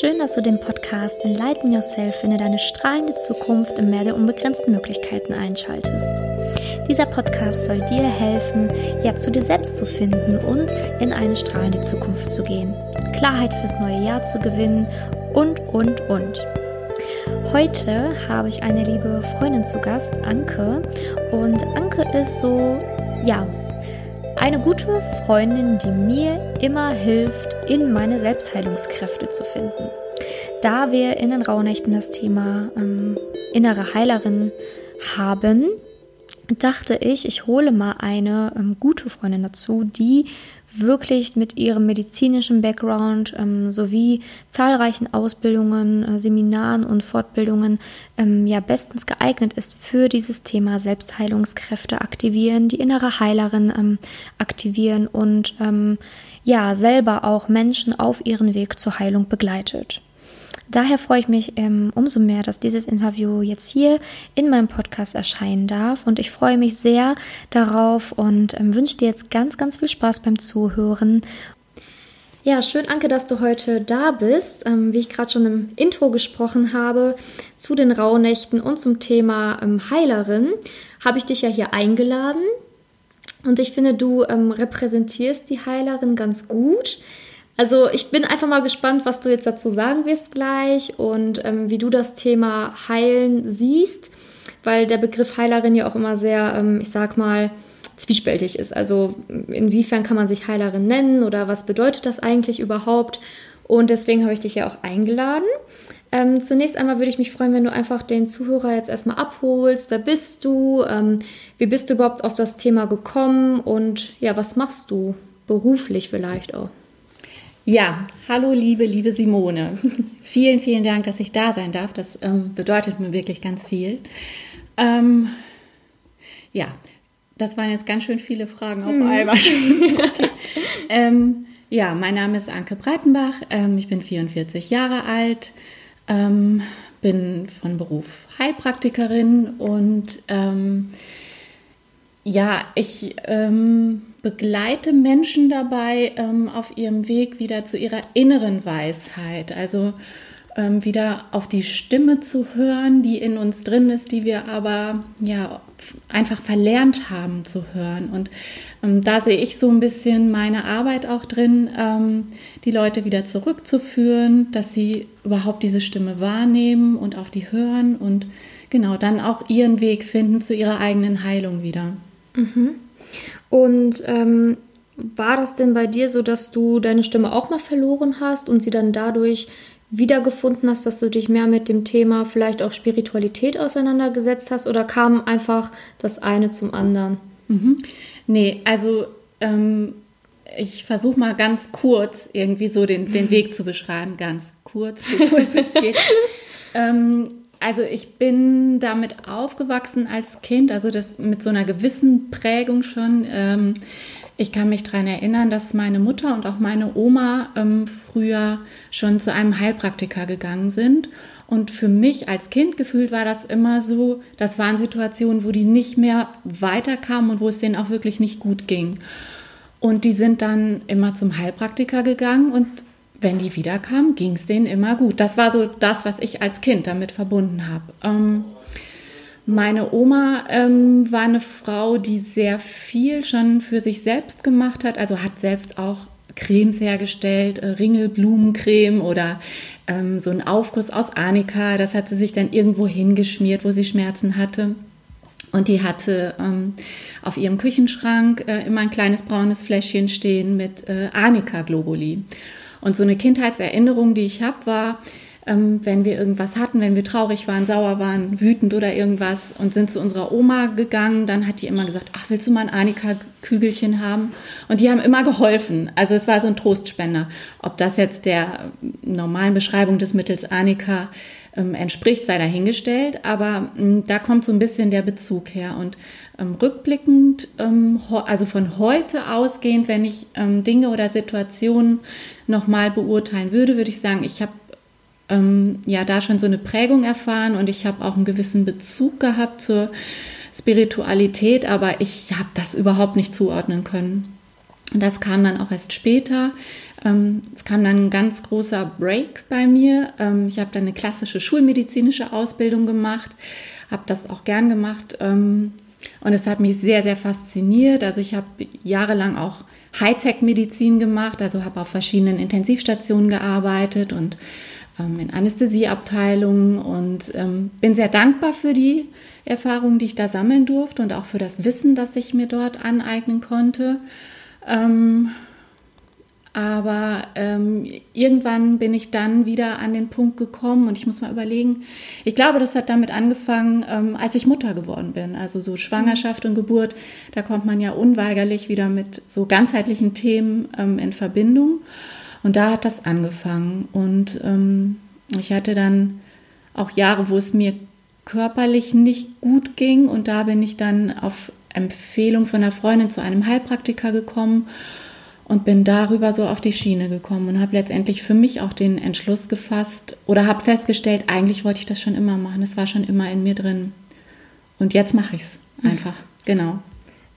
Schön, dass du den Podcast Enlighten Yourself finde deine strahlende Zukunft im Meer der unbegrenzten Möglichkeiten einschaltest. Dieser Podcast soll dir helfen, ja zu dir selbst zu finden und in eine strahlende Zukunft zu gehen, Klarheit fürs neue Jahr zu gewinnen und, und, und. Heute habe ich eine liebe Freundin zu Gast, Anke. Und Anke ist so, ja, eine gute Freundin, die mir immer hilft, in meine Selbstheilungskräfte zu finden. Da wir in den Rauhnächten das Thema ähm, innere Heilerin haben, dachte ich, ich hole mal eine ähm, gute Freundin dazu, die wirklich mit ihrem medizinischen Background ähm, sowie zahlreichen Ausbildungen, äh, Seminaren und Fortbildungen ähm, ja bestens geeignet ist für dieses Thema Selbstheilungskräfte aktivieren, die innere Heilerin ähm, aktivieren und ähm, ja selber auch Menschen auf ihren Weg zur Heilung begleitet. Daher freue ich mich ähm, umso mehr, dass dieses Interview jetzt hier in meinem Podcast erscheinen darf. Und ich freue mich sehr darauf und ähm, wünsche dir jetzt ganz, ganz viel Spaß beim Zuhören. Ja, schön, Anke, dass du heute da bist. Ähm, wie ich gerade schon im Intro gesprochen habe, zu den Rauhnächten und zum Thema ähm, Heilerin, habe ich dich ja hier eingeladen. Und ich finde, du ähm, repräsentierst die Heilerin ganz gut. Also ich bin einfach mal gespannt, was du jetzt dazu sagen wirst gleich und ähm, wie du das Thema Heilen siehst, weil der Begriff Heilerin ja auch immer sehr, ähm, ich sag mal, zwiespältig ist. Also inwiefern kann man sich Heilerin nennen oder was bedeutet das eigentlich überhaupt? Und deswegen habe ich dich ja auch eingeladen. Ähm, zunächst einmal würde ich mich freuen, wenn du einfach den Zuhörer jetzt erstmal abholst. Wer bist du? Ähm, wie bist du überhaupt auf das Thema gekommen? Und ja, was machst du beruflich vielleicht auch? Ja, hallo liebe, liebe Simone. vielen, vielen Dank, dass ich da sein darf. Das ähm, bedeutet mir wirklich ganz viel. Ähm, ja, das waren jetzt ganz schön viele Fragen auf mhm. einmal. okay. ähm, ja, mein Name ist Anke Breitenbach. Ähm, ich bin 44 Jahre alt, ähm, bin von Beruf Heilpraktikerin und ähm, ja, ich ähm, begleite Menschen dabei ähm, auf ihrem Weg wieder zu ihrer inneren Weisheit, also ähm, wieder auf die Stimme zu hören, die in uns drin ist, die wir aber ja einfach verlernt haben zu hören. Und ähm, da sehe ich so ein bisschen meine Arbeit auch drin, ähm, die Leute wieder zurückzuführen, dass sie überhaupt diese Stimme wahrnehmen und auf die hören und genau dann auch ihren Weg finden zu ihrer eigenen Heilung wieder. Mhm. Und ähm, war das denn bei dir so, dass du deine Stimme auch mal verloren hast und sie dann dadurch wiedergefunden hast, dass du dich mehr mit dem Thema vielleicht auch Spiritualität auseinandergesetzt hast oder kam einfach das eine zum anderen? Mhm. Nee, also ähm, ich versuche mal ganz kurz irgendwie so den, den Weg zu beschreiben, ganz kurz, so kurz es geht. ähm, also ich bin damit aufgewachsen als Kind, also das mit so einer gewissen Prägung schon. Ähm, ich kann mich daran erinnern, dass meine Mutter und auch meine Oma ähm, früher schon zu einem Heilpraktiker gegangen sind. Und für mich als Kind gefühlt war das immer so, das waren Situationen, wo die nicht mehr weiterkamen und wo es denen auch wirklich nicht gut ging. Und die sind dann immer zum Heilpraktiker gegangen und wenn die wiederkamen, ging es denen immer gut. Das war so das, was ich als Kind damit verbunden habe. Ähm, meine Oma ähm, war eine Frau, die sehr viel schon für sich selbst gemacht hat, also hat selbst auch Cremes hergestellt, äh, Ringelblumencreme oder ähm, so ein Aufguss aus Arnika. Das hat sie sich dann irgendwo hingeschmiert, wo sie Schmerzen hatte. Und die hatte ähm, auf ihrem Küchenschrank äh, immer ein kleines braunes Fläschchen stehen mit äh, Arnika-Globuli. Und so eine Kindheitserinnerung, die ich habe, war, ähm, wenn wir irgendwas hatten, wenn wir traurig waren, sauer waren, wütend oder irgendwas und sind zu unserer Oma gegangen, dann hat die immer gesagt, ach, willst du mal ein Anika-Kügelchen haben? Und die haben immer geholfen. Also es war so ein Trostspender. Ob das jetzt der normalen Beschreibung des Mittels Anika ähm, entspricht, sei dahingestellt, aber ähm, da kommt so ein bisschen der Bezug her. Und ähm, rückblickend, ähm, also von heute ausgehend, wenn ich ähm, Dinge oder Situationen nochmal beurteilen würde, würde ich sagen, ich habe ähm, ja da schon so eine Prägung erfahren und ich habe auch einen gewissen Bezug gehabt zur Spiritualität, aber ich habe das überhaupt nicht zuordnen können. Das kam dann auch erst später. Ähm, es kam dann ein ganz großer Break bei mir. Ähm, ich habe dann eine klassische schulmedizinische Ausbildung gemacht, habe das auch gern gemacht ähm, und es hat mich sehr, sehr fasziniert. Also ich habe jahrelang auch Hightech-Medizin gemacht, also habe auf verschiedenen Intensivstationen gearbeitet und ähm, in Anästhesieabteilungen und ähm, bin sehr dankbar für die Erfahrungen, die ich da sammeln durfte und auch für das Wissen, das ich mir dort aneignen konnte. Ähm, aber ähm, irgendwann bin ich dann wieder an den Punkt gekommen und ich muss mal überlegen, ich glaube, das hat damit angefangen, ähm, als ich Mutter geworden bin. Also so Schwangerschaft und Geburt, da kommt man ja unweigerlich wieder mit so ganzheitlichen Themen ähm, in Verbindung. Und da hat das angefangen. Und ähm, ich hatte dann auch Jahre, wo es mir körperlich nicht gut ging. Und da bin ich dann auf Empfehlung von einer Freundin zu einem Heilpraktiker gekommen und bin darüber so auf die Schiene gekommen und habe letztendlich für mich auch den Entschluss gefasst oder habe festgestellt, eigentlich wollte ich das schon immer machen. Es war schon immer in mir drin. Und jetzt mache ich es einfach. Genau.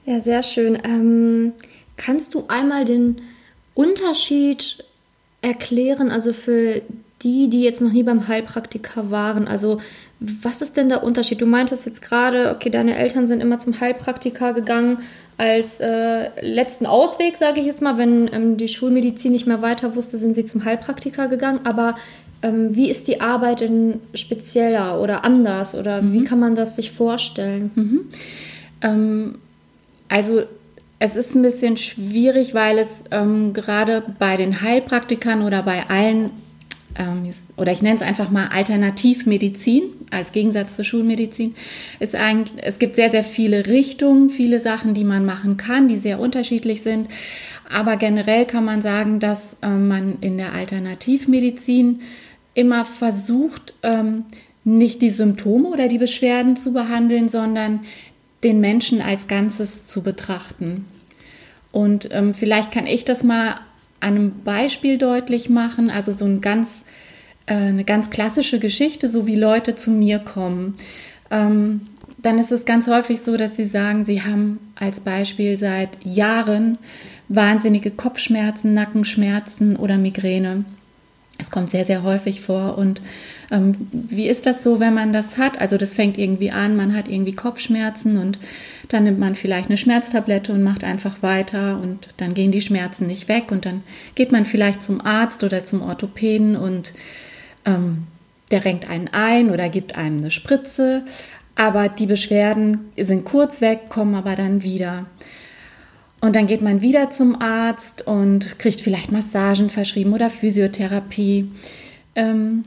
Ja, sehr schön. Ähm, kannst du einmal den Unterschied erklären, also für die, die jetzt noch nie beim Heilpraktiker waren? Also, was ist denn der Unterschied? Du meintest jetzt gerade, okay, deine Eltern sind immer zum Heilpraktiker gegangen als äh, letzten Ausweg, sage ich jetzt mal, wenn ähm, die Schulmedizin nicht mehr weiter wusste, sind sie zum Heilpraktiker gegangen. Aber ähm, wie ist die Arbeit in spezieller oder anders oder mhm. wie kann man das sich vorstellen? Mhm. Ähm, also es ist ein bisschen schwierig, weil es ähm, gerade bei den Heilpraktikern oder bei allen oder ich nenne es einfach mal Alternativmedizin als Gegensatz zur Schulmedizin, ist eigentlich, es gibt sehr, sehr viele Richtungen, viele Sachen, die man machen kann, die sehr unterschiedlich sind. Aber generell kann man sagen, dass ähm, man in der Alternativmedizin immer versucht, ähm, nicht die Symptome oder die Beschwerden zu behandeln, sondern den Menschen als Ganzes zu betrachten. Und ähm, vielleicht kann ich das mal an einem Beispiel deutlich machen, also so ein ganz, äh, eine ganz klassische Geschichte, so wie Leute zu mir kommen. Ähm, dann ist es ganz häufig so, dass sie sagen, sie haben als Beispiel seit Jahren wahnsinnige Kopfschmerzen, Nackenschmerzen oder Migräne. Es kommt sehr, sehr häufig vor. Und ähm, wie ist das so, wenn man das hat? Also das fängt irgendwie an, man hat irgendwie Kopfschmerzen und dann nimmt man vielleicht eine Schmerztablette und macht einfach weiter und dann gehen die Schmerzen nicht weg und dann geht man vielleicht zum Arzt oder zum Orthopäden und ähm, der renkt einen ein oder gibt einem eine Spritze. Aber die Beschwerden sind kurz weg, kommen aber dann wieder. Und dann geht man wieder zum Arzt und kriegt vielleicht Massagen verschrieben oder Physiotherapie. Ähm,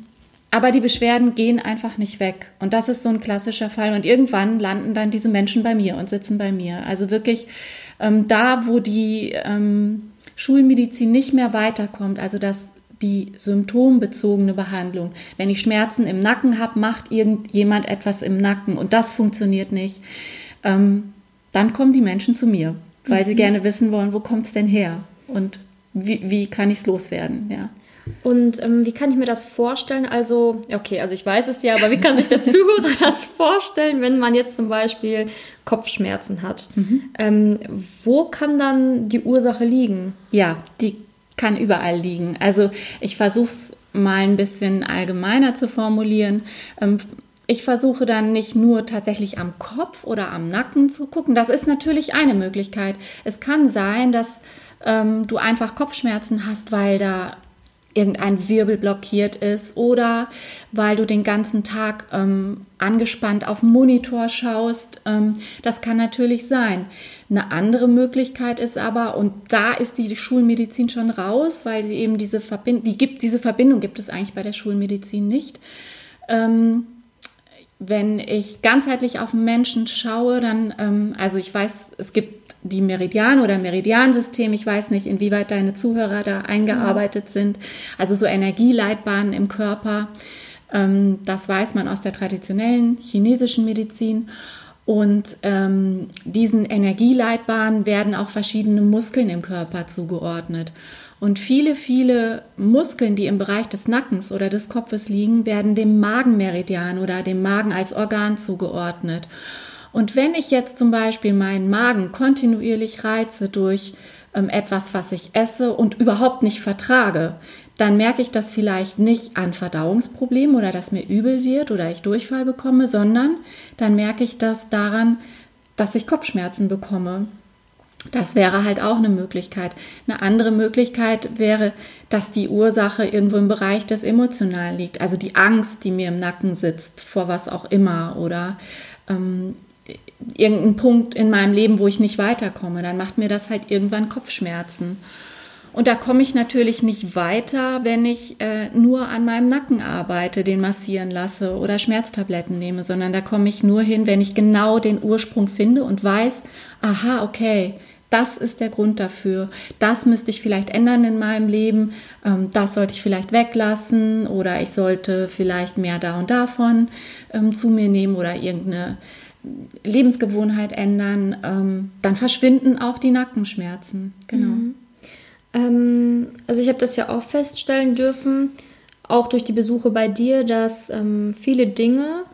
aber die Beschwerden gehen einfach nicht weg. Und das ist so ein klassischer Fall. Und irgendwann landen dann diese Menschen bei mir und sitzen bei mir. Also wirklich ähm, da, wo die ähm, Schulmedizin nicht mehr weiterkommt, also dass die symptombezogene Behandlung. Wenn ich Schmerzen im Nacken habe, macht irgendjemand etwas im Nacken und das funktioniert nicht. Ähm, dann kommen die Menschen zu mir weil mhm. sie gerne wissen wollen, wo kommt es denn her und wie, wie kann ich es loswerden, ja. Und ähm, wie kann ich mir das vorstellen? Also, okay, also ich weiß es ja, aber wie kann sich der Zuhörer das vorstellen, wenn man jetzt zum Beispiel Kopfschmerzen hat? Mhm. Ähm, wo kann dann die Ursache liegen? Ja, die kann überall liegen. Also ich versuche es mal ein bisschen allgemeiner zu formulieren. Ähm, ich versuche dann nicht nur tatsächlich am Kopf oder am Nacken zu gucken. Das ist natürlich eine Möglichkeit. Es kann sein, dass ähm, du einfach Kopfschmerzen hast, weil da irgendein Wirbel blockiert ist oder weil du den ganzen Tag ähm, angespannt auf Monitor schaust. Ähm, das kann natürlich sein. Eine andere Möglichkeit ist aber, und da ist die Schulmedizin schon raus, weil sie eben diese Verbindung, die gibt, diese Verbindung gibt es eigentlich bei der Schulmedizin nicht. Ähm, wenn ich ganzheitlich auf den Menschen schaue, dann, ähm, also ich weiß, es gibt die Meridian- oder Meridiansystem, ich weiß nicht, inwieweit deine Zuhörer da eingearbeitet sind, also so Energieleitbahnen im Körper, ähm, das weiß man aus der traditionellen chinesischen Medizin. Und ähm, diesen Energieleitbahnen werden auch verschiedene Muskeln im Körper zugeordnet. Und viele, viele Muskeln, die im Bereich des Nackens oder des Kopfes liegen, werden dem Magenmeridian oder dem Magen als Organ zugeordnet. Und wenn ich jetzt zum Beispiel meinen Magen kontinuierlich reize durch ähm, etwas, was ich esse und überhaupt nicht vertrage, dann merke ich das vielleicht nicht an Verdauungsproblemen oder dass mir übel wird oder ich Durchfall bekomme, sondern dann merke ich das daran, dass ich Kopfschmerzen bekomme. Das wäre halt auch eine Möglichkeit. Eine andere Möglichkeit wäre, dass die Ursache irgendwo im Bereich des Emotionalen liegt. Also die Angst, die mir im Nacken sitzt, vor was auch immer. Oder ähm, irgendein Punkt in meinem Leben, wo ich nicht weiterkomme. Dann macht mir das halt irgendwann Kopfschmerzen. Und da komme ich natürlich nicht weiter, wenn ich äh, nur an meinem Nacken arbeite, den massieren lasse oder Schmerztabletten nehme, sondern da komme ich nur hin, wenn ich genau den Ursprung finde und weiß, aha, okay, das ist der Grund dafür. Das müsste ich vielleicht ändern in meinem Leben. Ähm, das sollte ich vielleicht weglassen oder ich sollte vielleicht mehr da und davon ähm, zu mir nehmen oder irgendeine Lebensgewohnheit ändern. Ähm, dann verschwinden auch die Nackenschmerzen. Genau. Mhm. Ähm, also ich habe das ja auch feststellen dürfen, auch durch die Besuche bei dir, dass ähm, viele Dinge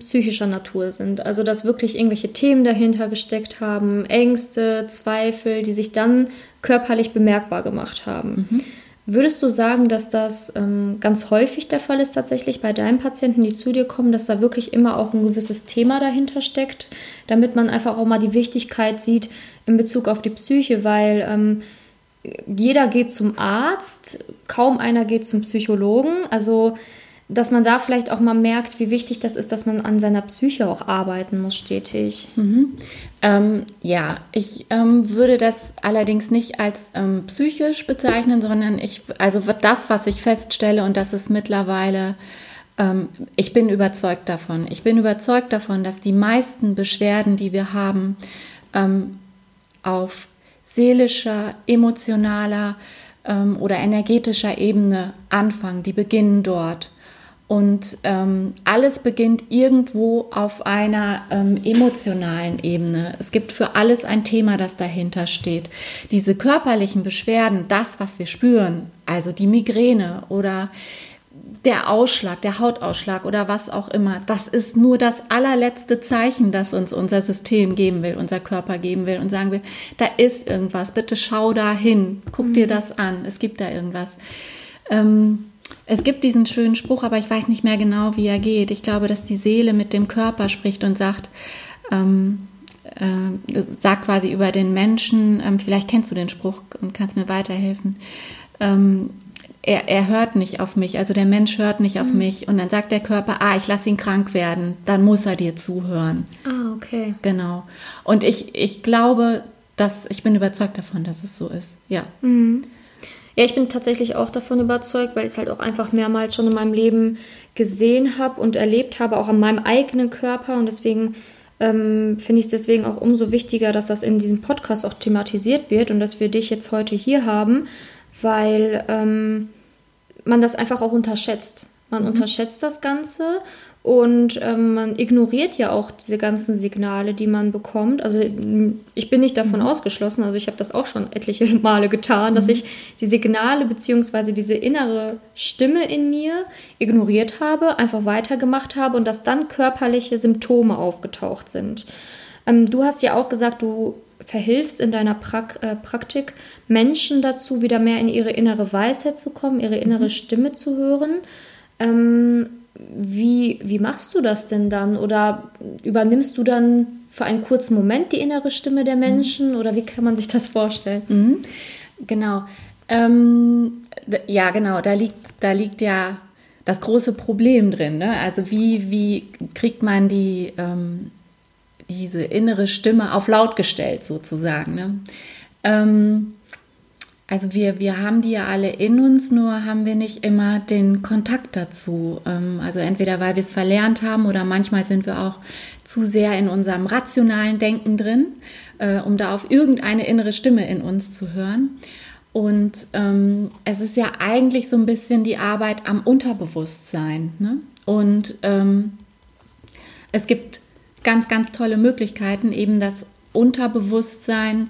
psychischer Natur sind. Also dass wirklich irgendwelche Themen dahinter gesteckt haben, Ängste, Zweifel, die sich dann körperlich bemerkbar gemacht haben. Mhm. Würdest du sagen, dass das ähm, ganz häufig der Fall ist tatsächlich bei deinen Patienten, die zu dir kommen, dass da wirklich immer auch ein gewisses Thema dahinter steckt, damit man einfach auch mal die Wichtigkeit sieht in Bezug auf die Psyche, weil ähm, jeder geht zum Arzt, kaum einer geht zum Psychologen. Also, dass man da vielleicht auch mal merkt, wie wichtig das ist, dass man an seiner Psyche auch arbeiten muss, stetig. Mhm. Ähm, ja, ich ähm, würde das allerdings nicht als ähm, psychisch bezeichnen, sondern ich, also das, was ich feststelle, und das ist mittlerweile ähm, ich bin überzeugt davon. Ich bin überzeugt davon, dass die meisten Beschwerden, die wir haben, ähm, auf seelischer, emotionaler ähm, oder energetischer Ebene anfangen. Die beginnen dort. Und ähm, alles beginnt irgendwo auf einer ähm, emotionalen Ebene. Es gibt für alles ein Thema, das dahinter steht. Diese körperlichen Beschwerden, das, was wir spüren, also die Migräne oder der Ausschlag, der Hautausschlag oder was auch immer, das ist nur das allerletzte Zeichen, das uns unser System geben will, unser Körper geben will und sagen will, da ist irgendwas, bitte schau da hin, guck mhm. dir das an, es gibt da irgendwas. Ähm, es gibt diesen schönen Spruch, aber ich weiß nicht mehr genau, wie er geht. Ich glaube, dass die Seele mit dem Körper spricht und sagt, ähm, äh, sagt quasi über den Menschen, ähm, vielleicht kennst du den Spruch und kannst mir weiterhelfen. Ähm, er, er hört nicht auf mich, also der Mensch hört nicht auf mhm. mich und dann sagt der Körper, ah, ich lasse ihn krank werden, dann muss er dir zuhören. Ah, okay. Genau. Und ich, ich glaube, dass, ich bin überzeugt davon, dass es so ist, ja. Mhm. Ja, ich bin tatsächlich auch davon überzeugt, weil ich es halt auch einfach mehrmals schon in meinem Leben gesehen habe und erlebt habe, auch an meinem eigenen Körper und deswegen ähm, finde ich es deswegen auch umso wichtiger, dass das in diesem Podcast auch thematisiert wird und dass wir dich jetzt heute hier haben, weil ähm, man das einfach auch unterschätzt. Man mhm. unterschätzt das Ganze und ähm, man ignoriert ja auch diese ganzen Signale, die man bekommt. Also ich bin nicht davon mhm. ausgeschlossen, also ich habe das auch schon etliche Male getan, mhm. dass ich die Signale bzw. diese innere Stimme in mir ignoriert habe, einfach weitergemacht habe und dass dann körperliche Symptome aufgetaucht sind. Ähm, du hast ja auch gesagt, du verhilfst in deiner Prak äh, Praktik Menschen dazu, wieder mehr in ihre innere Weisheit zu kommen, ihre innere mhm. Stimme zu hören. Ähm, wie, wie machst du das denn dann? Oder übernimmst du dann für einen kurzen Moment die innere Stimme der Menschen? Mhm. Oder wie kann man sich das vorstellen? Mhm. Genau. Ähm, ja, genau. Da liegt, da liegt ja das große Problem drin. Ne? Also wie, wie kriegt man die, ähm, diese innere Stimme auf laut gestellt sozusagen? Ne? Ähm, also wir, wir haben die ja alle in uns, nur haben wir nicht immer den Kontakt dazu. Ähm, also entweder weil wir es verlernt haben oder manchmal sind wir auch zu sehr in unserem rationalen Denken drin, äh, um da auf irgendeine innere Stimme in uns zu hören. Und ähm, es ist ja eigentlich so ein bisschen die Arbeit am Unterbewusstsein. Ne? Und ähm, es gibt ganz, ganz tolle Möglichkeiten, eben das Unterbewusstsein ähm,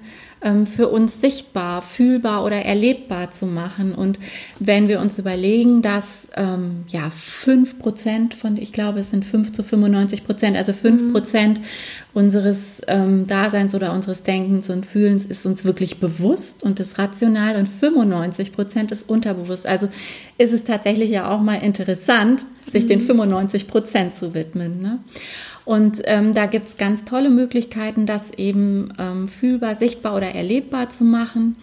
für uns sichtbar, fühlbar oder erlebbar zu machen. Und wenn wir uns überlegen, dass ähm, ja 5 Prozent von, ich glaube, es sind 5 zu 95 Prozent, also 5 mhm. Prozent mhm. unseres ähm, Daseins oder unseres Denkens und Fühlens ist uns wirklich bewusst und ist rational und 95 Prozent ist unterbewusst. Also ist es tatsächlich ja auch mal interessant, sich mhm. den 95 Prozent zu widmen. Ne? Und ähm, da gibt es ganz tolle Möglichkeiten, das eben ähm, fühlbar, sichtbar oder erlebbar zu machen.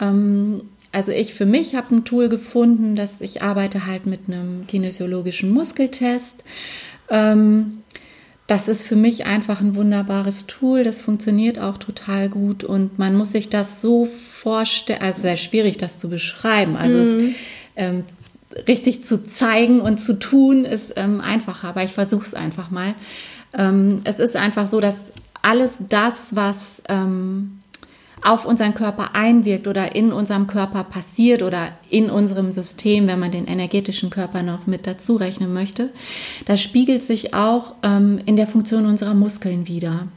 Ähm, also ich für mich habe ein Tool gefunden, dass ich arbeite halt mit einem kinesiologischen Muskeltest. Ähm, das ist für mich einfach ein wunderbares Tool. Das funktioniert auch total gut und man muss sich das so vorstellen, also sehr schwierig, das zu beschreiben. Also mhm. es, ähm, richtig zu zeigen und zu tun ist ähm, einfacher, aber ich versuche es einfach mal. Ähm, es ist einfach so, dass alles das, was ähm, auf unseren Körper einwirkt oder in unserem Körper passiert oder in unserem System, wenn man den energetischen Körper noch mit dazu rechnen möchte, das spiegelt sich auch ähm, in der Funktion unserer Muskeln wieder.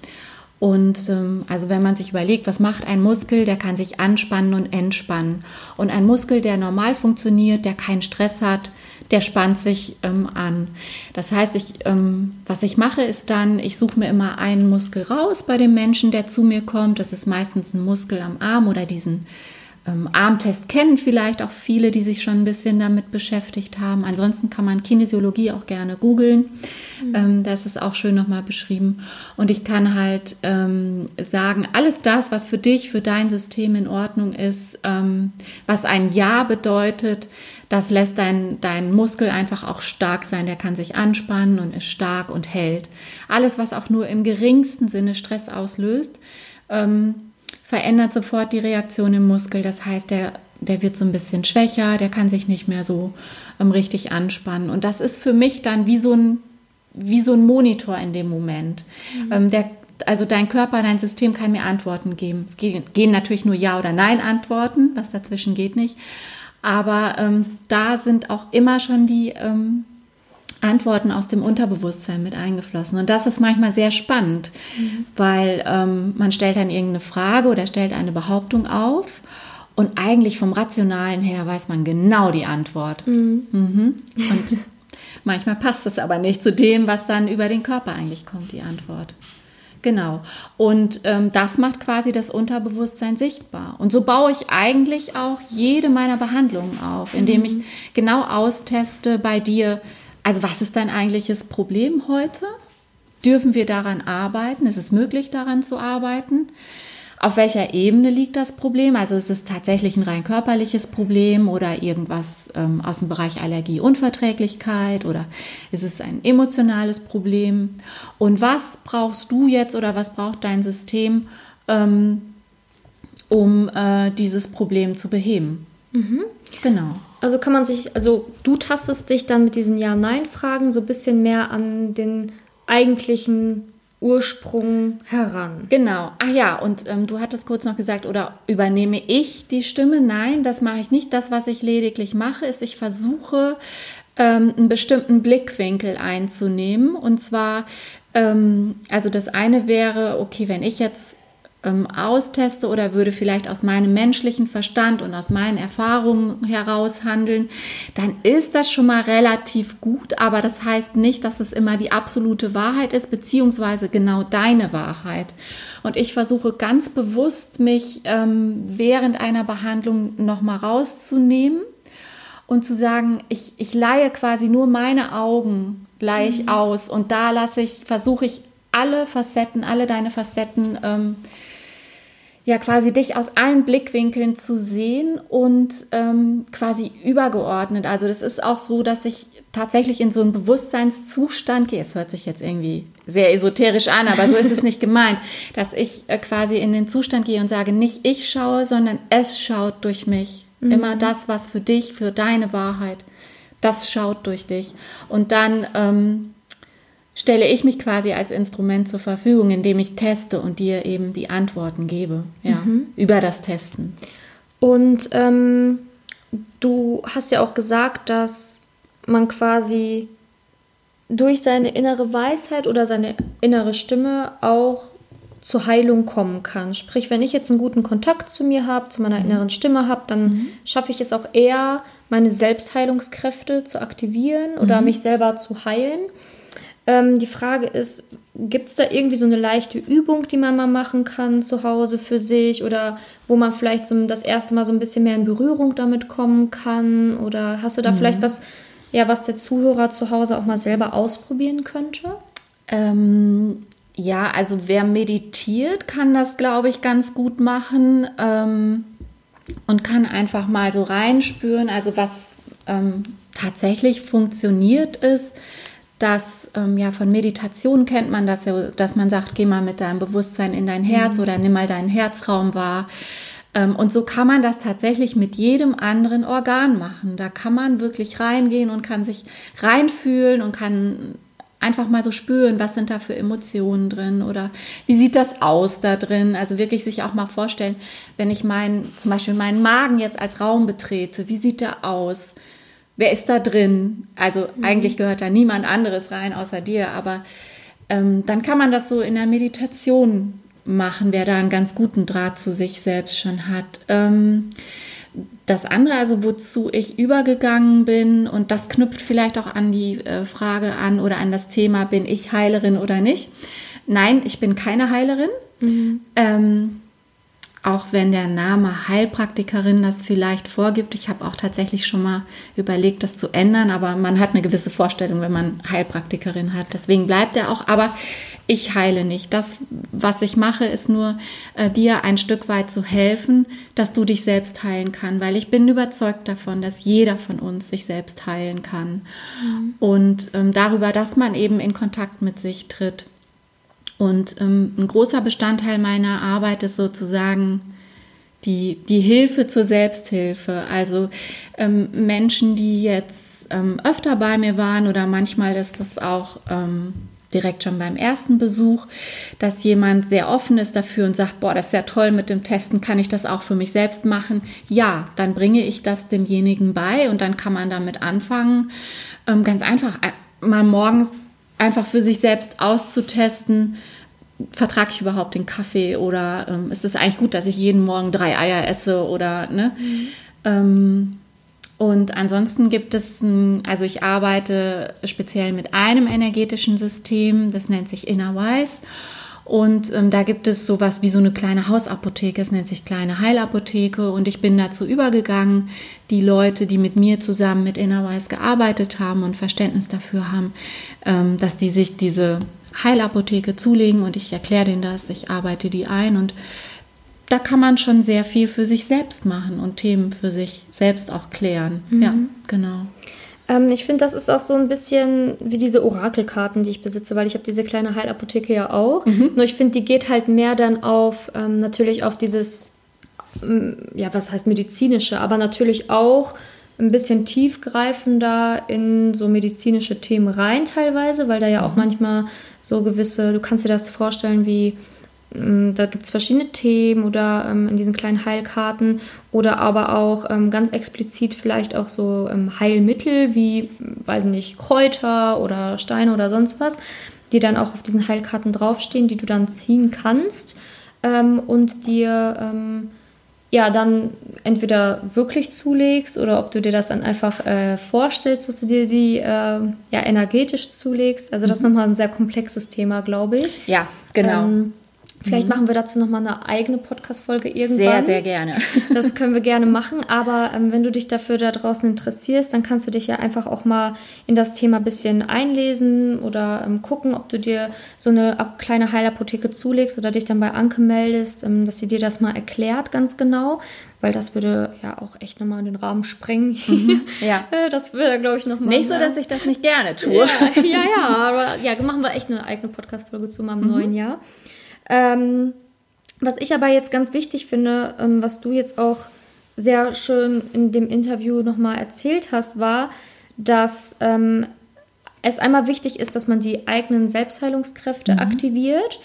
Und ähm, also wenn man sich überlegt, was macht ein Muskel, der kann sich anspannen und entspannen. Und ein Muskel, der normal funktioniert, der keinen Stress hat, der spannt sich ähm, an. Das heißt, ich, ähm, was ich mache, ist dann, ich suche mir immer einen Muskel raus bei dem Menschen, der zu mir kommt. Das ist meistens ein Muskel am Arm oder diesen ähm, Armtest kennen vielleicht auch viele, die sich schon ein bisschen damit beschäftigt haben. Ansonsten kann man Kinesiologie auch gerne googeln. Mhm. Ähm, das ist auch schön nochmal beschrieben. Und ich kann halt ähm, sagen, alles das, was für dich, für dein System in Ordnung ist, ähm, was ein Ja bedeutet, das lässt dein, dein Muskel einfach auch stark sein. Der kann sich anspannen und ist stark und hält. Alles, was auch nur im geringsten Sinne Stress auslöst, ähm, verändert sofort die Reaktion im Muskel. Das heißt, der, der wird so ein bisschen schwächer, der kann sich nicht mehr so ähm, richtig anspannen. Und das ist für mich dann wie so ein, wie so ein Monitor in dem Moment. Mhm. Ähm, der, also dein Körper, dein System kann mir Antworten geben. Es gehen, gehen natürlich nur Ja oder Nein Antworten, was dazwischen geht nicht. Aber ähm, da sind auch immer schon die ähm, Antworten aus dem Unterbewusstsein mit eingeflossen. Und das ist manchmal sehr spannend, mhm. weil ähm, man stellt dann irgendeine Frage oder stellt eine Behauptung auf und eigentlich vom Rationalen her weiß man genau die Antwort. Mhm. Mhm. Und manchmal passt es aber nicht zu dem, was dann über den Körper eigentlich kommt, die Antwort. Genau. Und ähm, das macht quasi das Unterbewusstsein sichtbar. Und so baue ich eigentlich auch jede meiner Behandlungen auf, indem ich mhm. genau austeste bei dir, also was ist dein eigentliches Problem heute? Dürfen wir daran arbeiten? Ist es möglich, daran zu arbeiten? Auf welcher Ebene liegt das Problem? Also ist es tatsächlich ein rein körperliches Problem oder irgendwas ähm, aus dem Bereich Allergie, Unverträglichkeit oder ist es ein emotionales Problem? Und was brauchst du jetzt oder was braucht dein System, ähm, um äh, dieses Problem zu beheben? Mhm. Genau. Also kann man sich, also du tastest dich dann mit diesen Ja-Nein-Fragen so ein bisschen mehr an den eigentlichen Ursprung heran. Genau. Ach ja, und ähm, du hattest kurz noch gesagt, oder übernehme ich die Stimme? Nein, das mache ich nicht. Das, was ich lediglich mache, ist, ich versuche, ähm, einen bestimmten Blickwinkel einzunehmen. Und zwar, ähm, also das eine wäre, okay, wenn ich jetzt ähm, austeste oder würde vielleicht aus meinem menschlichen Verstand und aus meinen Erfahrungen heraus handeln, dann ist das schon mal relativ gut, aber das heißt nicht, dass es immer die absolute Wahrheit ist, beziehungsweise genau deine Wahrheit. Und ich versuche ganz bewusst, mich ähm, während einer Behandlung nochmal rauszunehmen und zu sagen, ich, ich leihe quasi nur meine Augen gleich mhm. aus und da lasse ich, versuche ich alle Facetten, alle deine Facetten ähm, ja quasi dich aus allen Blickwinkeln zu sehen und ähm, quasi übergeordnet. Also das ist auch so, dass ich tatsächlich in so einen Bewusstseinszustand gehe. Es hört sich jetzt irgendwie sehr esoterisch an, aber so ist es nicht gemeint, dass ich äh, quasi in den Zustand gehe und sage, nicht ich schaue, sondern es schaut durch mich. Mhm. Immer das, was für dich, für deine Wahrheit, das schaut durch dich. Und dann ähm, stelle ich mich quasi als Instrument zur Verfügung, indem ich teste und dir eben die Antworten gebe, ja, mhm. über das Testen. Und ähm, du hast ja auch gesagt, dass man quasi durch seine innere Weisheit oder seine innere Stimme auch zur Heilung kommen kann. Sprich, wenn ich jetzt einen guten Kontakt zu mir habe, zu meiner mhm. inneren Stimme habe, dann mhm. schaffe ich es auch eher, meine Selbstheilungskräfte zu aktivieren oder mhm. mich selber zu heilen. Ähm, die Frage ist, gibt es da irgendwie so eine leichte Übung, die man mal machen kann zu Hause für sich oder wo man vielleicht so das erste Mal so ein bisschen mehr in Berührung damit kommen kann? Oder hast du da mhm. vielleicht was, ja, was der Zuhörer zu Hause auch mal selber ausprobieren könnte? Ähm, ja, also wer meditiert, kann das, glaube ich, ganz gut machen ähm, und kann einfach mal so reinspüren. Also was ähm, tatsächlich funktioniert ist, dass ähm, ja von Meditation kennt man das dass man sagt, geh mal mit deinem Bewusstsein in dein Herz mhm. oder nimm mal deinen Herzraum wahr. Ähm, und so kann man das tatsächlich mit jedem anderen Organ machen. Da kann man wirklich reingehen und kann sich reinfühlen und kann einfach mal so spüren, was sind da für Emotionen drin oder wie sieht das aus da drin. Also wirklich sich auch mal vorstellen, wenn ich meinen, zum Beispiel meinen Magen jetzt als Raum betrete, wie sieht der aus? Wer ist da drin? Also mhm. eigentlich gehört da niemand anderes rein außer dir, aber ähm, dann kann man das so in der Meditation machen, wer da einen ganz guten Draht zu sich selbst schon hat. Ähm, das andere, also wozu ich übergegangen bin, und das knüpft vielleicht auch an die äh, Frage an oder an das Thema, bin ich Heilerin oder nicht? Nein, ich bin keine Heilerin. Mhm. Ähm, auch wenn der Name Heilpraktikerin das vielleicht vorgibt. Ich habe auch tatsächlich schon mal überlegt, das zu ändern, aber man hat eine gewisse Vorstellung, wenn man Heilpraktikerin hat. Deswegen bleibt er auch. Aber ich heile nicht. Das, was ich mache, ist nur äh, dir ein Stück weit zu helfen, dass du dich selbst heilen kannst, weil ich bin überzeugt davon, dass jeder von uns sich selbst heilen kann. Mhm. Und ähm, darüber, dass man eben in Kontakt mit sich tritt. Und ähm, ein großer Bestandteil meiner Arbeit ist sozusagen die, die Hilfe zur Selbsthilfe. Also ähm, Menschen, die jetzt ähm, öfter bei mir waren oder manchmal ist das auch ähm, direkt schon beim ersten Besuch, dass jemand sehr offen ist dafür und sagt, boah, das ist ja toll mit dem Testen, kann ich das auch für mich selbst machen? Ja, dann bringe ich das demjenigen bei und dann kann man damit anfangen. Ähm, ganz einfach, mal morgens einfach für sich selbst auszutesten, vertrage ich überhaupt den Kaffee oder ähm, ist es eigentlich gut, dass ich jeden Morgen drei Eier esse oder ne? Mhm. Ähm, und ansonsten gibt es, ein, also ich arbeite speziell mit einem energetischen System, das nennt sich Innerwise. Und ähm, da gibt es sowas wie so eine kleine Hausapotheke, es nennt sich kleine Heilapotheke. Und ich bin dazu übergegangen, die Leute, die mit mir zusammen mit Innerwise gearbeitet haben und Verständnis dafür haben, ähm, dass die sich diese Heilapotheke zulegen und ich erkläre denen das, ich arbeite die ein und da kann man schon sehr viel für sich selbst machen und Themen für sich selbst auch klären. Mhm. Ja, genau. Ähm, ich finde, das ist auch so ein bisschen wie diese Orakelkarten, die ich besitze, weil ich habe diese kleine Heilapotheke ja auch. Mhm. Nur ich finde, die geht halt mehr dann auf, ähm, natürlich auf dieses, ähm, ja, was heißt medizinische, aber natürlich auch ein bisschen tiefgreifender in so medizinische Themen rein teilweise, weil da ja auch mhm. manchmal so gewisse, du kannst dir das vorstellen wie da gibt es verschiedene Themen oder ähm, in diesen kleinen Heilkarten oder aber auch ähm, ganz explizit vielleicht auch so ähm, Heilmittel wie, weiß nicht, Kräuter oder Steine oder sonst was, die dann auch auf diesen Heilkarten draufstehen, die du dann ziehen kannst ähm, und dir ähm, ja dann entweder wirklich zulegst oder ob du dir das dann einfach äh, vorstellst, dass du dir die äh, ja energetisch zulegst. Also das mhm. ist nochmal ein sehr komplexes Thema, glaube ich. Ja, genau. Vielleicht mhm. machen wir dazu nochmal eine eigene Podcast-Folge irgendwann. Sehr, sehr gerne. Das können wir gerne machen. Aber ähm, wenn du dich dafür da draußen interessierst, dann kannst du dich ja einfach auch mal in das Thema ein bisschen einlesen oder ähm, gucken, ob du dir so eine kleine Heilapotheke zulegst oder dich dann bei Anke meldest, ähm, dass sie dir das mal erklärt ganz genau. Weil das würde ja auch echt nochmal in den Rahmen sprengen. Mhm, ja. Äh, das würde, glaube ich, nochmal. Nicht so, dass ich das nicht gerne tue. Ja, ja, ja aber ja, machen wir echt eine eigene Podcast-Folge zu meinem mhm. neuen Jahr. Ähm, was ich aber jetzt ganz wichtig finde, ähm, was du jetzt auch sehr schön in dem Interview nochmal erzählt hast, war, dass ähm, es einmal wichtig ist, dass man die eigenen Selbstheilungskräfte mhm. aktiviert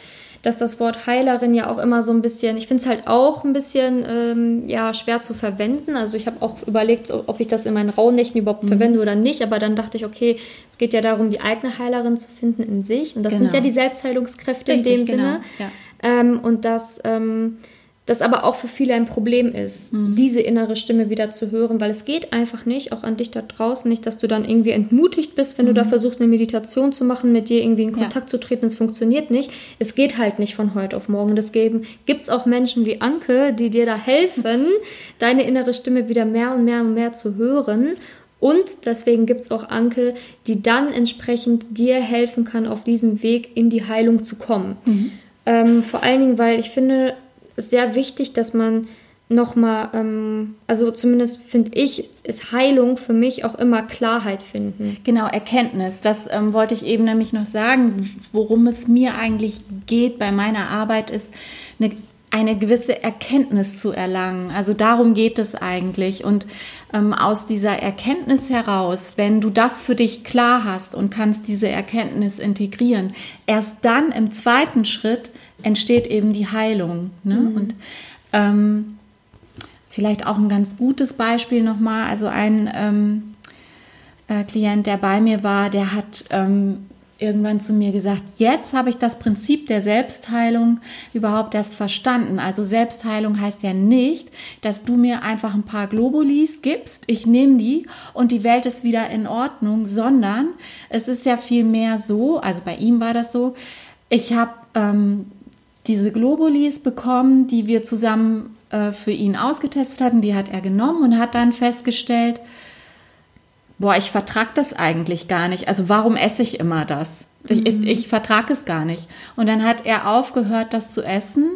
dass das Wort Heilerin ja auch immer so ein bisschen, ich finde es halt auch ein bisschen ähm, ja, schwer zu verwenden. Also ich habe auch überlegt, ob ich das in meinen Rauhnächten überhaupt mhm. verwende oder nicht, aber dann dachte ich, okay, es geht ja darum, die eigene Heilerin zu finden in sich. Und das genau. sind ja genau. die Selbstheilungskräfte Richtig, in dem genau. Sinne. Ja. ähm, und dass ähm, das aber auch für viele ein Problem ist, mhm. diese innere Stimme wieder zu hören, weil es geht einfach nicht, auch an dich da draußen, nicht, dass du dann irgendwie entmutigt bist, wenn mhm. du da mhm. versuchst, eine Meditation zu machen, mit dir irgendwie in Kontakt ja. zu treten, es funktioniert nicht. Es geht halt nicht von heute auf morgen. Deswegen gibt es auch Menschen wie Anke, die dir da helfen, deine innere Stimme wieder mehr und mehr und mehr zu hören. Und deswegen gibt es auch Anke, die dann entsprechend dir helfen kann, auf diesem Weg in die Heilung zu kommen. Mhm. Ähm, vor allen Dingen, weil ich finde, sehr wichtig, dass man nochmal, ähm, also zumindest finde ich, ist Heilung für mich auch immer Klarheit finden. Genau, Erkenntnis. Das ähm, wollte ich eben nämlich noch sagen. Worum es mir eigentlich geht bei meiner Arbeit ist, eine, eine gewisse Erkenntnis zu erlangen. Also darum geht es eigentlich. Und ähm, aus dieser Erkenntnis heraus, wenn du das für dich klar hast und kannst diese Erkenntnis integrieren, erst dann im zweiten Schritt entsteht eben die Heilung. Ne? Mhm. Und ähm, vielleicht auch ein ganz gutes Beispiel nochmal. Also ein ähm, äh, Klient, der bei mir war, der hat ähm, irgendwann zu mir gesagt, jetzt habe ich das Prinzip der Selbstheilung überhaupt erst verstanden. Also Selbstheilung heißt ja nicht, dass du mir einfach ein paar Globulis gibst, ich nehme die und die Welt ist wieder in Ordnung, sondern es ist ja viel mehr so, also bei ihm war das so, ich habe ähm, diese Globulis bekommen, die wir zusammen äh, für ihn ausgetestet hatten. Die hat er genommen und hat dann festgestellt, boah, ich vertrag das eigentlich gar nicht. Also warum esse ich immer das? Ich, mhm. ich, ich vertrag es gar nicht. Und dann hat er aufgehört, das zu essen.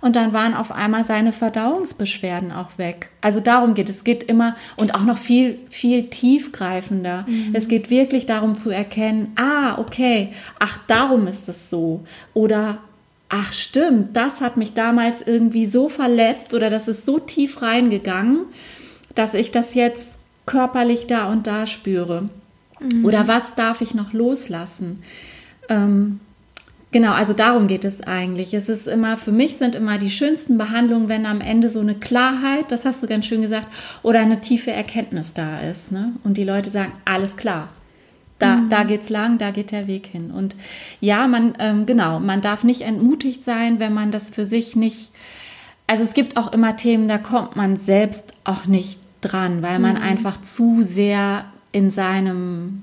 Und dann waren auf einmal seine Verdauungsbeschwerden auch weg. Also darum geht es. Es geht immer und auch noch viel, viel tiefgreifender. Mhm. Es geht wirklich darum zu erkennen, ah, okay, ach, darum ist es so. Oder ach stimmt, das hat mich damals irgendwie so verletzt oder das ist so tief reingegangen, dass ich das jetzt körperlich da und da spüre. Mhm. Oder was darf ich noch loslassen? Ähm, genau, also darum geht es eigentlich. Es ist immer, für mich sind immer die schönsten Behandlungen, wenn am Ende so eine Klarheit, das hast du ganz schön gesagt, oder eine tiefe Erkenntnis da ist. Ne? Und die Leute sagen, alles klar, da, mhm. da geht's lang, da geht der Weg hin. Und ja, man, ähm, genau, man darf nicht entmutigt sein, wenn man das für sich nicht. Also es gibt auch immer Themen, da kommt man selbst auch nicht dran, weil man mhm. einfach zu sehr in seinem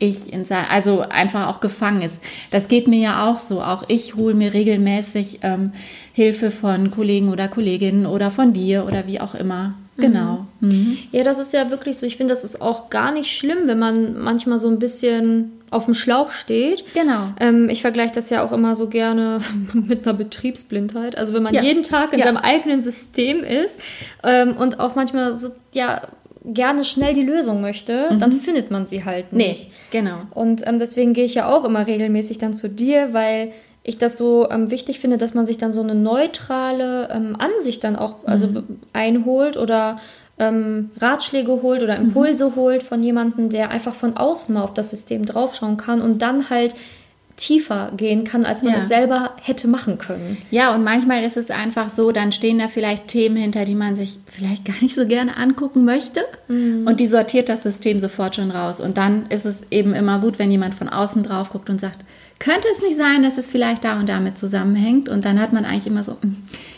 ich in sein, also einfach auch gefangen ist. Das geht mir ja auch so. Auch ich hole mir regelmäßig ähm, Hilfe von Kollegen oder Kolleginnen oder von dir oder wie auch immer. Genau. Mhm. Ja, das ist ja wirklich so. Ich finde, das ist auch gar nicht schlimm, wenn man manchmal so ein bisschen auf dem Schlauch steht. Genau. Ähm, ich vergleiche das ja auch immer so gerne mit einer Betriebsblindheit. Also wenn man ja. jeden Tag in ja. seinem eigenen System ist ähm, und auch manchmal so, ja, gerne schnell die Lösung möchte, mhm. dann findet man sie halt nicht. Nee, genau. Und ähm, deswegen gehe ich ja auch immer regelmäßig dann zu dir, weil ich das so ähm, wichtig finde, dass man sich dann so eine neutrale ähm, Ansicht dann auch also mhm. einholt oder ähm, Ratschläge holt oder Impulse mhm. holt von jemandem, der einfach von außen mal auf das System draufschauen kann und dann halt tiefer gehen kann, als man ja. es selber hätte machen können. Ja, und manchmal ist es einfach so, dann stehen da vielleicht Themen hinter, die man sich vielleicht gar nicht so gerne angucken möchte. Mhm. Und die sortiert das System sofort schon raus. Und dann ist es eben immer gut, wenn jemand von außen drauf guckt und sagt, könnte es nicht sein, dass es vielleicht da und damit zusammenhängt? Und dann hat man eigentlich immer so, hm,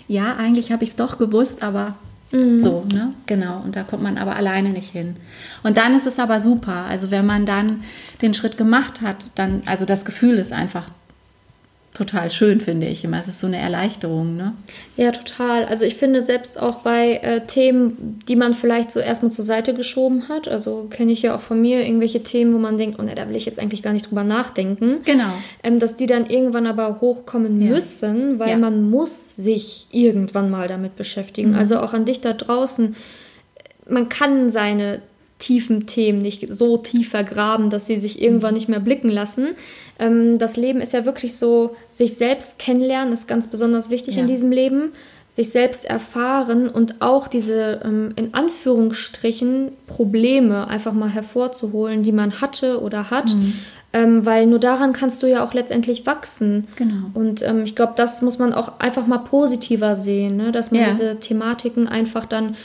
ja, eigentlich habe ich es doch gewusst, aber mhm. so, ne? Genau. Und da kommt man aber alleine nicht hin. Und dann ist es aber super. Also wenn man dann den Schritt gemacht hat, dann, also das Gefühl ist einfach total schön, finde ich immer. Es ist so eine Erleichterung, ne? Ja, total. Also ich finde selbst auch bei äh, Themen, die man vielleicht so erstmal zur Seite geschoben hat, also kenne ich ja auch von mir irgendwelche Themen, wo man denkt, oh ne, da will ich jetzt eigentlich gar nicht drüber nachdenken. Genau. Ähm, dass die dann irgendwann aber hochkommen ja. müssen, weil ja. man muss sich irgendwann mal damit beschäftigen. Mhm. Also auch an dich da draußen. Man kann seine tiefen Themen nicht so tief vergraben, dass sie sich irgendwann mhm. nicht mehr blicken lassen. Ähm, das Leben ist ja wirklich so, sich selbst kennenlernen ist ganz besonders wichtig ja. in diesem Leben. Sich selbst erfahren und auch diese ähm, in Anführungsstrichen Probleme einfach mal hervorzuholen, die man hatte oder hat. Mhm. Ähm, weil nur daran kannst du ja auch letztendlich wachsen. Genau. Und ähm, ich glaube, das muss man auch einfach mal positiver sehen, ne? dass man ja. diese Thematiken einfach dann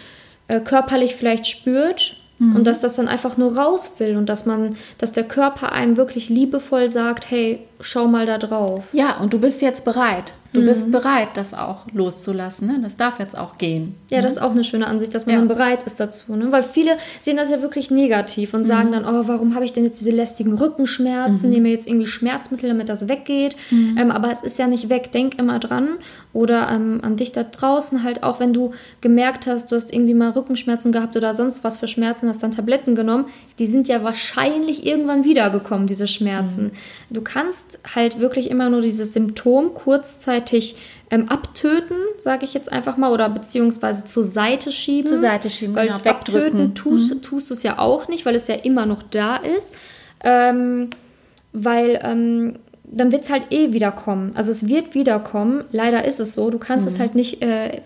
äh, körperlich vielleicht spürt Mhm. Und dass das dann einfach nur raus will und dass man, dass der Körper einem wirklich liebevoll sagt, hey, schau mal da drauf. Ja, und du bist jetzt bereit. Du mhm. bist bereit, das auch loszulassen. Ne? Das darf jetzt auch gehen. Ja, ne? das ist auch eine schöne Ansicht, dass man ja. dann bereit ist dazu. Ne? Weil viele sehen das ja wirklich negativ und mhm. sagen dann, oh, warum habe ich denn jetzt diese lästigen Rückenschmerzen? Mhm. Nehme jetzt irgendwie Schmerzmittel, damit das weggeht. Mhm. Ähm, aber es ist ja nicht weg. Denk immer dran. Oder ähm, an dich da draußen halt auch, wenn du gemerkt hast, du hast irgendwie mal Rückenschmerzen gehabt oder sonst was für Schmerzen, hast dann Tabletten genommen. Die sind ja wahrscheinlich irgendwann wiedergekommen, diese Schmerzen. Mhm. Du kannst halt wirklich immer nur dieses Symptom kurzzeitig ähm, abtöten, sage ich jetzt einfach mal, oder beziehungsweise zur Seite schieben. Zur Seite schieben, weil genau, abtöten tust, mhm. tust du es ja auch nicht, weil es ja immer noch da ist. Ähm, weil ähm, dann wird es halt eh wiederkommen. Also es wird wiederkommen. Leider ist es so. Du kannst mhm. es halt nicht äh,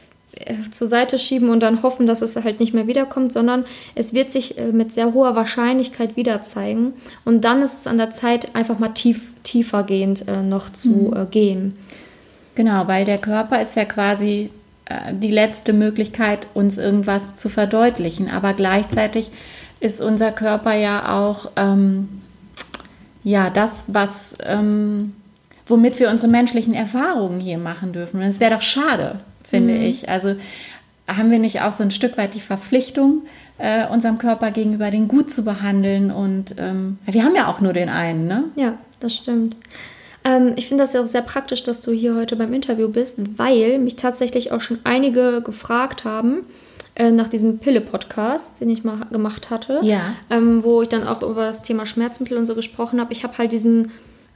zur Seite schieben und dann hoffen, dass es halt nicht mehr wiederkommt, sondern es wird sich äh, mit sehr hoher Wahrscheinlichkeit wieder zeigen. Und dann ist es an der Zeit, einfach mal tief, tiefergehend äh, noch zu mhm. äh, gehen. Genau, weil der Körper ist ja quasi äh, die letzte Möglichkeit, uns irgendwas zu verdeutlichen. Aber gleichzeitig ist unser Körper ja auch ähm, ja das, was ähm, womit wir unsere menschlichen Erfahrungen hier machen dürfen. Und es wäre doch schade, finde mhm. ich. Also haben wir nicht auch so ein Stück weit die Verpflichtung, äh, unserem Körper gegenüber den gut zu behandeln? Und ähm, wir haben ja auch nur den einen, ne? Ja, das stimmt. Ähm, ich finde das ja auch sehr praktisch, dass du hier heute beim Interview bist, weil mich tatsächlich auch schon einige gefragt haben, äh, nach diesem Pille-Podcast, den ich mal gemacht hatte, ja. ähm, wo ich dann auch über das Thema Schmerzmittel und so gesprochen habe. Ich habe halt diesen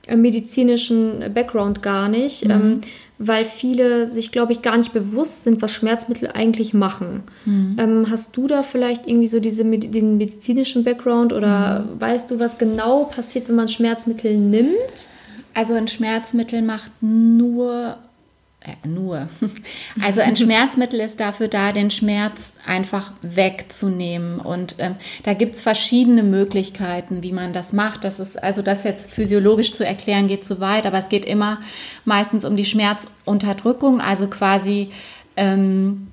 äh, medizinischen Background gar nicht, mhm. ähm, weil viele sich, glaube ich, gar nicht bewusst sind, was Schmerzmittel eigentlich machen. Mhm. Ähm, hast du da vielleicht irgendwie so diese, den medizinischen Background oder mhm. weißt du, was genau passiert, wenn man Schmerzmittel nimmt? Also ein Schmerzmittel macht nur, äh, nur. Also ein Schmerzmittel ist dafür da, den Schmerz einfach wegzunehmen. Und ähm, da gibt es verschiedene Möglichkeiten, wie man das macht. Das ist, also das jetzt physiologisch zu erklären, geht zu weit, aber es geht immer meistens um die Schmerzunterdrückung, also quasi ähm,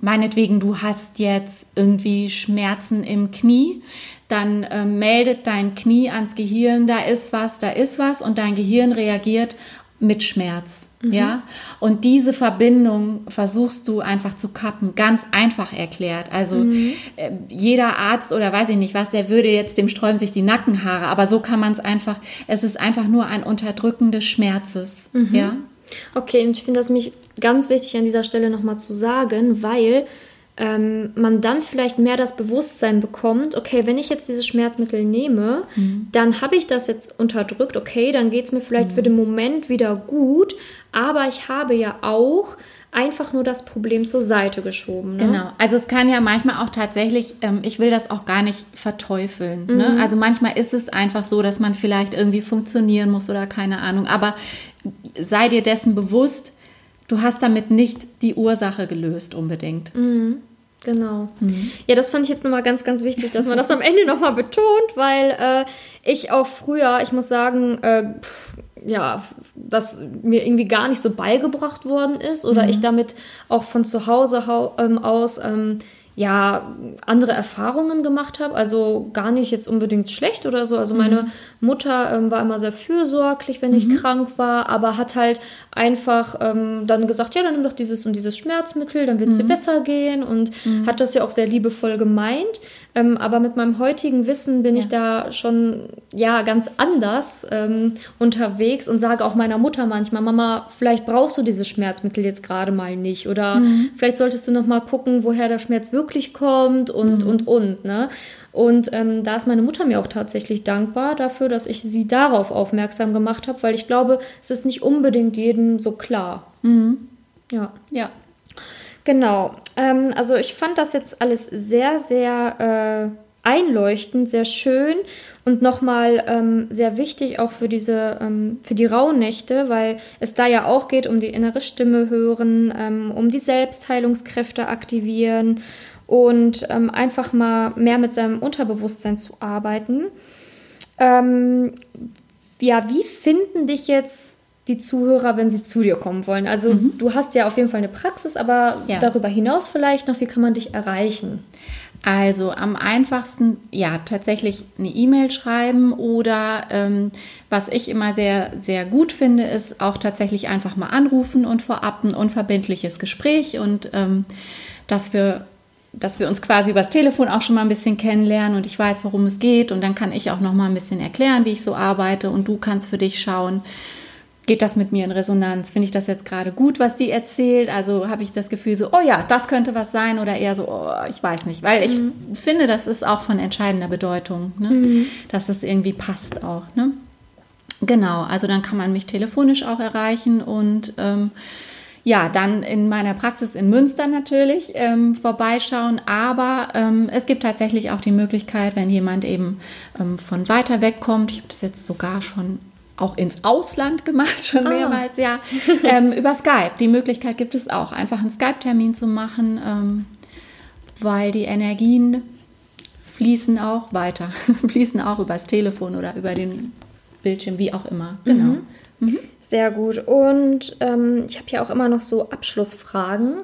meinetwegen, du hast jetzt irgendwie Schmerzen im Knie, dann äh, meldet dein Knie ans Gehirn, da ist was, da ist was und dein Gehirn reagiert mit Schmerz. Mhm. Ja, und diese Verbindung versuchst du einfach zu kappen, ganz einfach erklärt. Also mhm. äh, jeder Arzt oder weiß ich nicht was, der würde jetzt dem sträuben sich die Nackenhaare, aber so kann man es einfach, es ist einfach nur ein Unterdrücken des Schmerzes. Mhm. Ja. Okay, und ich finde das mich ganz wichtig an dieser Stelle nochmal zu sagen, weil ähm, man dann vielleicht mehr das Bewusstsein bekommt, okay, wenn ich jetzt dieses Schmerzmittel nehme, mhm. dann habe ich das jetzt unterdrückt, okay, dann geht es mir vielleicht mhm. für den Moment wieder gut, aber ich habe ja auch einfach nur das Problem zur Seite geschoben. Ne? Genau, also es kann ja manchmal auch tatsächlich, ähm, ich will das auch gar nicht verteufeln. Ne? Mhm. Ne? Also manchmal ist es einfach so, dass man vielleicht irgendwie funktionieren muss oder keine Ahnung, aber sei dir dessen bewusst, du hast damit nicht die Ursache gelöst unbedingt. Mhm. Genau. Mhm. Ja, das fand ich jetzt nochmal ganz, ganz wichtig, dass man das am Ende nochmal betont, weil äh, ich auch früher, ich muss sagen, äh, pff, ja, dass mir irgendwie gar nicht so beigebracht worden ist oder mhm. ich damit auch von zu Hause ähm, aus ähm, ja, andere Erfahrungen gemacht habe. Also gar nicht jetzt unbedingt schlecht oder so. Also meine mhm. Mutter ähm, war immer sehr fürsorglich, wenn ich mhm. krank war, aber hat halt einfach ähm, dann gesagt, ja, dann nimm doch dieses und dieses Schmerzmittel, dann wird es mhm. dir besser gehen und mhm. hat das ja auch sehr liebevoll gemeint. Ähm, aber mit meinem heutigen Wissen bin ja. ich da schon ja ganz anders ähm, unterwegs und sage auch meiner Mutter manchmal, Mama, vielleicht brauchst du dieses Schmerzmittel jetzt gerade mal nicht oder mhm. vielleicht solltest du noch mal gucken, woher der Schmerz wirklich kommt und mhm. und und. Ne? Und ähm, da ist meine Mutter mir auch tatsächlich dankbar dafür, dass ich sie darauf aufmerksam gemacht habe, weil ich glaube, es ist nicht unbedingt jedem so klar. Mhm. Ja. Ja. Genau. Ähm, also ich fand das jetzt alles sehr, sehr äh, einleuchtend, sehr schön und nochmal ähm, sehr wichtig auch für diese, ähm, für die Rauhnächte, weil es da ja auch geht um die innere Stimme hören, ähm, um die Selbstheilungskräfte aktivieren und ähm, einfach mal mehr mit seinem Unterbewusstsein zu arbeiten. Ähm, ja, wie finden dich jetzt die Zuhörer, wenn sie zu dir kommen wollen? Also mhm. du hast ja auf jeden Fall eine Praxis, aber ja. darüber hinaus vielleicht noch, wie kann man dich erreichen? Also am einfachsten, ja, tatsächlich eine E-Mail schreiben oder ähm, was ich immer sehr, sehr gut finde, ist auch tatsächlich einfach mal anrufen und vorab ein unverbindliches Gespräch und ähm, dass wir dass wir uns quasi übers Telefon auch schon mal ein bisschen kennenlernen und ich weiß, worum es geht und dann kann ich auch noch mal ein bisschen erklären, wie ich so arbeite und du kannst für dich schauen, geht das mit mir in Resonanz? Finde ich das jetzt gerade gut, was die erzählt? Also habe ich das Gefühl so, oh ja, das könnte was sein oder eher so, oh, ich weiß nicht, weil ich mhm. finde, das ist auch von entscheidender Bedeutung, ne? mhm. dass es irgendwie passt auch. Ne? Genau, also dann kann man mich telefonisch auch erreichen und ähm, ja, dann in meiner Praxis in Münster natürlich ähm, vorbeischauen. Aber ähm, es gibt tatsächlich auch die Möglichkeit, wenn jemand eben ähm, von weiter weg kommt, ich habe das jetzt sogar schon auch ins Ausland gemacht, schon ah. mehrmals, ja, ähm, über Skype. Die Möglichkeit gibt es auch, einfach einen Skype-Termin zu machen, ähm, weil die Energien fließen auch weiter, fließen auch übers Telefon oder über den Bildschirm, wie auch immer. Genau. Mhm. Mhm. Sehr gut. Und ähm, ich habe ja auch immer noch so Abschlussfragen.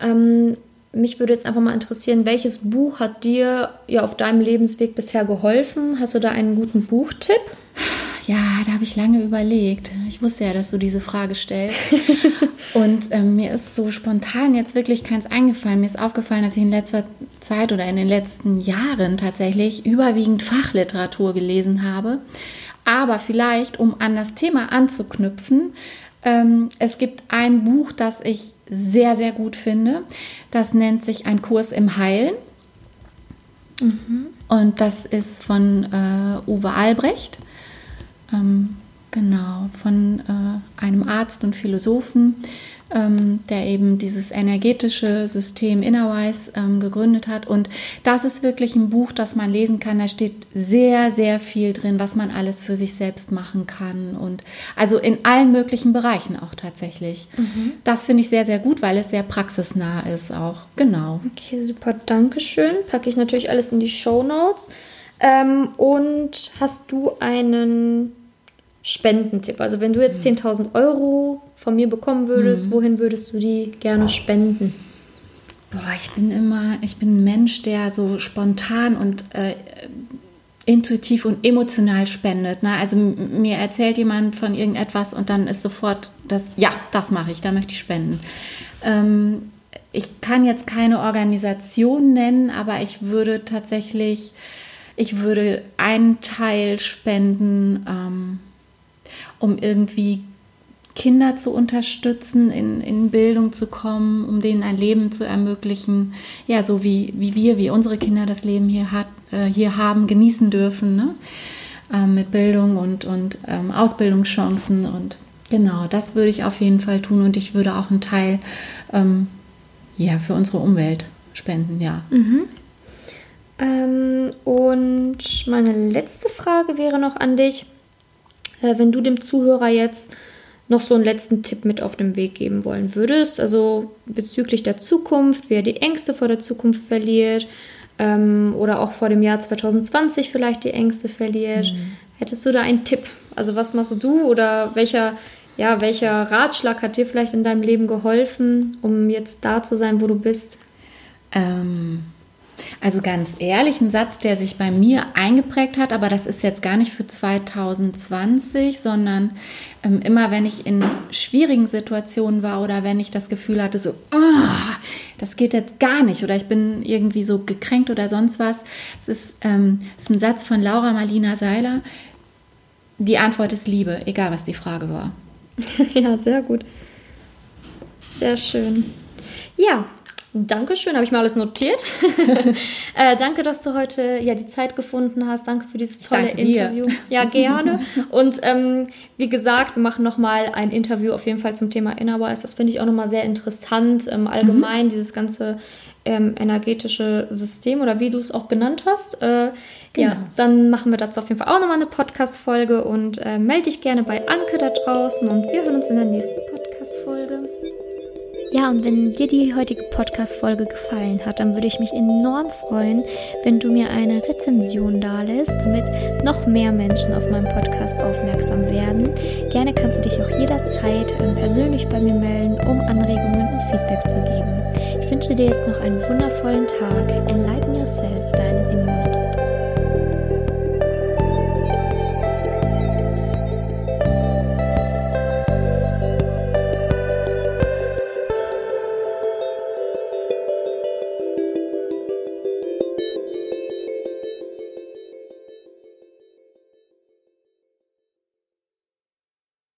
Ähm, mich würde jetzt einfach mal interessieren, welches Buch hat dir ja auf deinem Lebensweg bisher geholfen? Hast du da einen guten Buchtipp? Ja, da habe ich lange überlegt. Ich wusste ja, dass du diese Frage stellst. Und ähm, mir ist so spontan jetzt wirklich keins eingefallen. Mir ist aufgefallen, dass ich in letzter Zeit oder in den letzten Jahren tatsächlich überwiegend Fachliteratur gelesen habe. Aber vielleicht, um an das Thema anzuknüpfen, ähm, es gibt ein Buch, das ich sehr, sehr gut finde. Das nennt sich Ein Kurs im Heilen. Mhm. Und das ist von äh, Uwe Albrecht. Ähm, genau, von äh, einem Arzt und Philosophen ähm, der eben dieses energetische System Innerwise ähm, gegründet hat. Und das ist wirklich ein Buch, das man lesen kann. Da steht sehr, sehr viel drin, was man alles für sich selbst machen kann. Und also in allen möglichen Bereichen auch tatsächlich. Mhm. Das finde ich sehr, sehr gut, weil es sehr praxisnah ist auch. Genau. Okay, super. Dankeschön. Packe ich natürlich alles in die Show Notes. Ähm, und hast du einen Spendentipp? Also wenn du jetzt 10.000 mhm. Euro von mir bekommen würdest, mhm. wohin würdest du die gerne spenden? Boah, ich bin immer, ich bin ein Mensch, der so spontan und äh, intuitiv und emotional spendet. Ne? Also mir erzählt jemand von irgendetwas und dann ist sofort das, ja, das mache ich, da möchte ich spenden. Ähm, ich kann jetzt keine Organisation nennen, aber ich würde tatsächlich, ich würde einen Teil spenden, ähm, um irgendwie Kinder zu unterstützen, in, in Bildung zu kommen, um denen ein Leben zu ermöglichen, ja, so wie, wie wir, wie unsere Kinder das Leben hier, hat, äh, hier haben, genießen dürfen, ne? Ähm, mit Bildung und, und ähm, Ausbildungschancen und genau, das würde ich auf jeden Fall tun und ich würde auch einen Teil ähm, ja, für unsere Umwelt spenden, ja. Mhm. Ähm, und meine letzte Frage wäre noch an dich, äh, wenn du dem Zuhörer jetzt noch so einen letzten Tipp mit auf den Weg geben wollen würdest, also bezüglich der Zukunft, wer die Ängste vor der Zukunft verliert ähm, oder auch vor dem Jahr 2020 vielleicht die Ängste verliert, mhm. hättest du da einen Tipp? Also was machst du oder welcher, ja, welcher Ratschlag hat dir vielleicht in deinem Leben geholfen, um jetzt da zu sein, wo du bist? Ähm, also ganz ehrlich, ein Satz, der sich bei mir eingeprägt hat, aber das ist jetzt gar nicht für 2020, sondern ähm, immer wenn ich in schwierigen Situationen war oder wenn ich das Gefühl hatte, so, oh, das geht jetzt gar nicht oder ich bin irgendwie so gekränkt oder sonst was. Es ist, ähm, ist ein Satz von Laura Marlina Seiler. Die Antwort ist Liebe, egal was die Frage war. ja, sehr gut. Sehr schön. Ja, Dankeschön, habe ich mal alles notiert. äh, danke, dass du heute ja die Zeit gefunden hast. Danke für dieses tolle Interview. Ja, gerne. Und ähm, wie gesagt, wir machen nochmal ein Interview auf jeden Fall zum Thema Inner Voice. Das finde ich auch nochmal sehr interessant. Ähm, allgemein mhm. dieses ganze ähm, energetische System oder wie du es auch genannt hast. Äh, genau. Ja, dann machen wir dazu auf jeden Fall auch nochmal eine Podcast-Folge und äh, melde dich gerne bei Anke da draußen und wir hören uns in der nächsten Podcast-Folge. Ja, und wenn dir die heutige Podcast-Folge gefallen hat, dann würde ich mich enorm freuen, wenn du mir eine Rezension dalässt, damit noch mehr Menschen auf meinem Podcast aufmerksam werden. Gerne kannst du dich auch jederzeit ähm, persönlich bei mir melden, um Anregungen und Feedback zu geben. Ich wünsche dir jetzt noch einen wundervollen Tag. Enlighten yourself, deine Simone.